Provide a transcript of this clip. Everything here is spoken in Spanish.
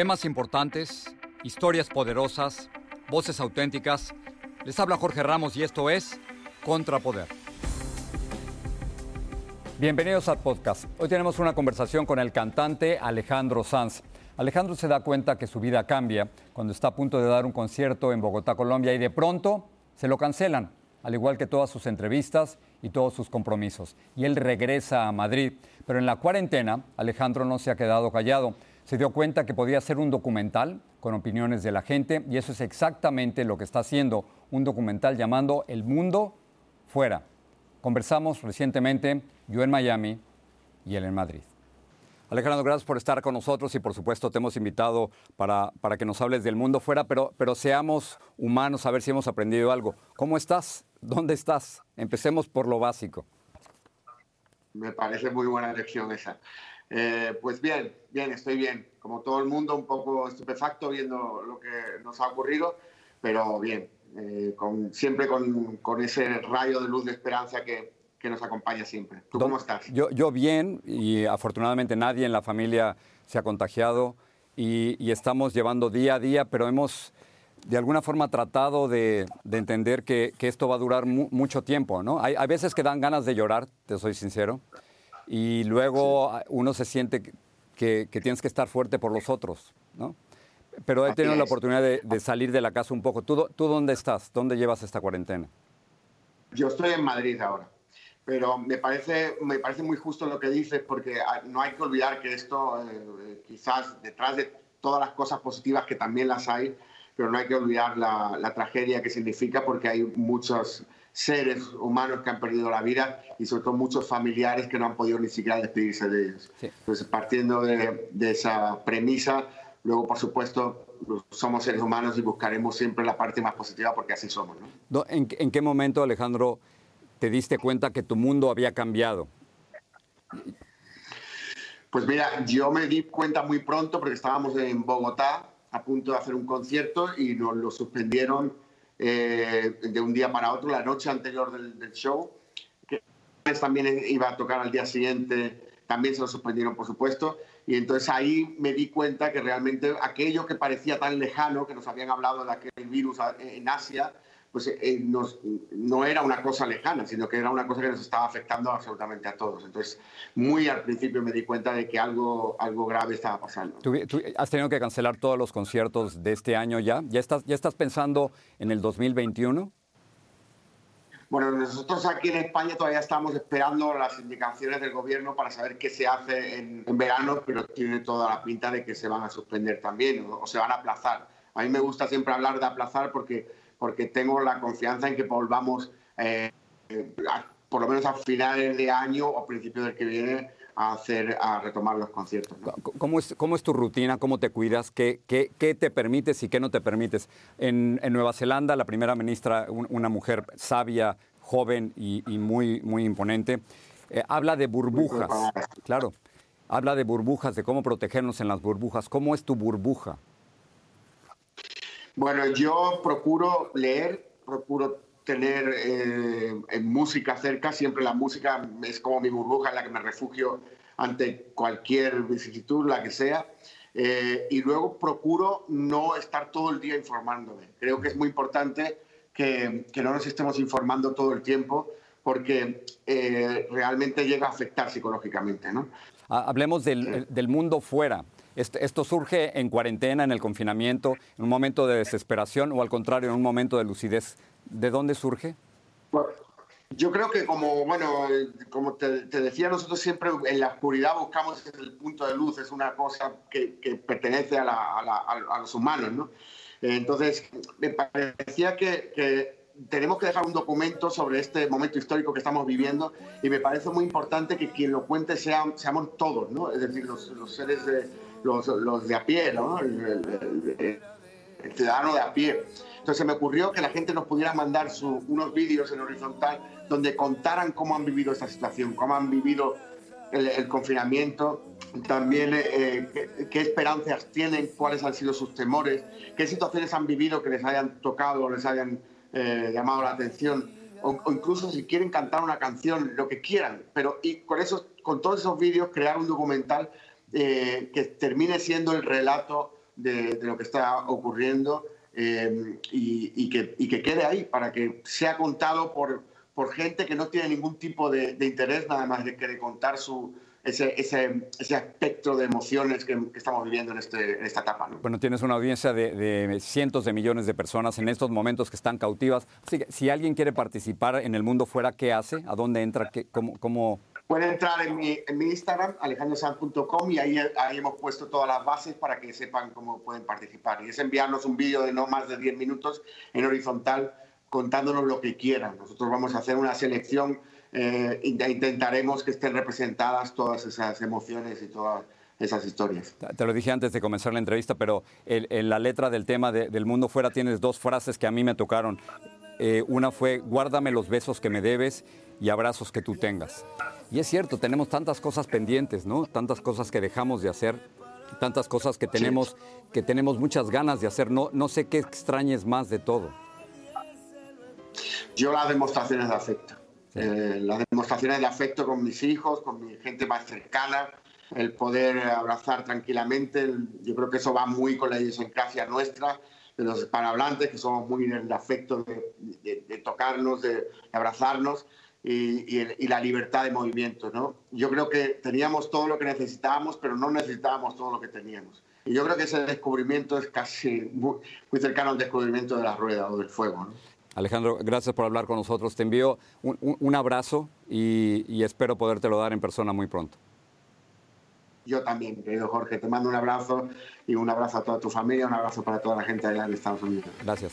Temas importantes, historias poderosas, voces auténticas. Les habla Jorge Ramos y esto es Contrapoder. Bienvenidos al podcast. Hoy tenemos una conversación con el cantante Alejandro Sanz. Alejandro se da cuenta que su vida cambia cuando está a punto de dar un concierto en Bogotá, Colombia, y de pronto se lo cancelan, al igual que todas sus entrevistas y todos sus compromisos. Y él regresa a Madrid. Pero en la cuarentena, Alejandro no se ha quedado callado se dio cuenta que podía ser un documental con opiniones de la gente y eso es exactamente lo que está haciendo un documental llamando El Mundo Fuera. Conversamos recientemente, yo en Miami y él en Madrid. Alejandro, gracias por estar con nosotros y por supuesto te hemos invitado para, para que nos hables del mundo fuera, pero, pero seamos humanos a ver si hemos aprendido algo. ¿Cómo estás? ¿Dónde estás? Empecemos por lo básico. Me parece muy buena lección esa. Eh, pues bien, bien, estoy bien. Como todo el mundo, un poco estupefacto viendo lo que nos ha ocurrido, pero bien, eh, con, siempre con, con, ese rayo de luz de esperanza que, que nos acompaña siempre. ¿Tú cómo estás? Yo, yo, bien y afortunadamente nadie en la familia se ha contagiado y, y estamos llevando día a día, pero hemos de alguna forma tratado de, de entender que, que, esto va a durar mu mucho tiempo, ¿no? Hay, hay veces que dan ganas de llorar, te soy sincero y luego uno se siente que, que, tienes que estar fuerte por los otros, ¿no? Pero he tenido la oportunidad de, de, salir de la casa un poco. ¿Tú, ¿Tú dónde estás? ¿Dónde llevas esta cuarentena? Yo estoy en Madrid ahora, pero me parece, me parece muy justo lo que dices porque ah, no hay que olvidar que esto, eh, quizás detrás de todas las cosas positivas que también las hay, pero no hay que olvidar la, la tragedia que significa porque hay muchos seres humanos que han perdido la vida y sobre todo muchos familiares que no han podido ni siquiera despedirse de ellos. Sí. Entonces, partiendo de, de, esa premisa, luego, por supuesto, somos seres humanos y buscaremos siempre la parte más positiva porque así somos. ¿no? ¿En, ¿En, qué momento, Alejandro, te diste cuenta que tu mundo había cambiado? Pues mira, yo me di cuenta muy pronto porque estábamos en Bogotá a punto de hacer un concierto y nos lo suspendieron eh, de un día para otro, la noche anterior del, show, que también iba a tocar al día siguiente, también se lo suspendieron, por supuesto, y entonces ahí me di cuenta que realmente aquello que parecía tan lejano, que nos habían hablado de aquel virus en Asia, pues eh, nos, no era una cosa lejana, sino que era una cosa que nos estaba afectando absolutamente a todos. Entonces, muy al principio me di cuenta de que algo, algo grave estaba pasando. ¿Tú, ¿Tú, has tenido que cancelar todos los conciertos de este año ya? ¿Ya estás, ya estás pensando en el 2021? Bueno, nosotros aquí en España todavía estamos esperando las indicaciones del gobierno para saber qué se hace en, en verano, pero tiene toda la pinta de que se van a suspender también o, o se van a aplazar. A mí me gusta siempre hablar de aplazar porque porque tengo la confianza en que volvamos eh, a por lo menos a finales de año o principios del que viene a hacer a retomar los conciertos. ¿Cómo, es, ¿Cómo es tu rutina? ¿Cómo te cuidas? ¿Qué, qué, qué te permites y qué no te permites? En, en Nueva Zelanda, la primera ministra, una mujer sabia, joven y, y muy, muy imponente, eh, habla de burbujas. Claro, habla de burbujas, de cómo protegernos en las burbujas. ¿Cómo es tu burbuja? Bueno, yo procuro leer, procuro tener eh, música cerca, siempre la música es como mi burbuja en la que me refugio ante cualquier vicisitud, la que sea. Eh, y luego procuro no estar todo el día informándome. Creo que es muy importante que, que no nos estemos informando todo el tiempo porque eh, realmente llega a afectar psicológicamente. ¿no? Hablemos del, del mundo fuera. ¿Esto surge en cuarentena, en el confinamiento, en un momento de desesperación o al contrario, en un momento de lucidez? ¿De dónde surge? yo creo que como, bueno, como te, decía, nosotros siempre en la oscuridad buscamos el punto de luz, es una cosa que, pertenece a, los humanos, ¿no? Entonces, me parecía que, tenemos que dejar un documento sobre este momento histórico que estamos viviendo y me parece muy importante que quien lo cuente sea, seamos todos, ¿no? Es decir, los, los seres de los, los de a pie, ¿no? El, ciudadano de a pie. Entonces se me ocurrió que la gente nos pudiera mandar unos vídeos en horizontal donde contaran cómo han vivido esta situación, cómo han vivido el, confinamiento, también eh, qué, esperanzas tienen, cuáles han sido sus temores, qué situaciones han vivido que les hayan tocado o les hayan eh, llamado la atención, o, incluso si quieren cantar una canción, lo que quieran, pero y con, eso, con todos esos vídeos crear un documental eh, que termine siendo el relato de, lo que está ocurriendo eh, y, que, que, quede ahí para que sea contado por, por gente que no tiene ningún tipo de, interés nada más de que de contar su, ese, ese, ese, aspecto de emociones que, estamos viviendo en, este, en esta etapa. Bueno, tienes una audiencia de, cientos de millones de personas en estos momentos que están cautivas. Así que, si alguien quiere participar en el mundo fuera, ¿qué hace? ¿A dónde entra? ¿Qué, cómo, cómo, Pueden entrar en mi, en mi Instagram, alejandrosan.com, y ahí, ahí hemos puesto todas las bases para que sepan cómo pueden participar. Y es enviarnos un vídeo de no más de 10 minutos en horizontal contándonos lo que quieran. Nosotros vamos a hacer una selección eh, intentaremos que estén representadas todas esas emociones y todas esas historias. Te lo dije antes de comenzar la entrevista, pero en la letra del tema del mundo fuera tienes dos frases que a mí me tocaron. Eh, una fue, guárdame los besos que me debes y abrazos que tú tengas. Y es cierto, tenemos tantas cosas pendientes, ¿no? Tantas cosas que dejamos de hacer, tantas cosas que tenemos, que tenemos muchas ganas de hacer. No, no sé qué extrañes más de todo. Yo las demostraciones de afecto. Eh, las demostraciones de afecto con mis hijos, con mi gente más cercana, el poder abrazar tranquilamente. yo creo que eso va muy con la idiosincrasia nuestra, de los hispanohablantes, que somos muy en el afecto de, de tocarnos, de abrazarnos y, la libertad de movimiento. ¿no? Yo creo que teníamos todo lo que necesitábamos, pero no necesitábamos todo lo que teníamos. Y yo creo que ese descubrimiento es casi muy, cercano al descubrimiento de la rueda o del fuego. Alejandro, gracias por hablar con nosotros. Te envío un, abrazo y, y, espero podértelo dar en persona muy pronto. Yo también, querido Jorge, te mando un abrazo y un abrazo a toda tu familia, un abrazo para toda la gente allá en Estados Unidos. Gracias.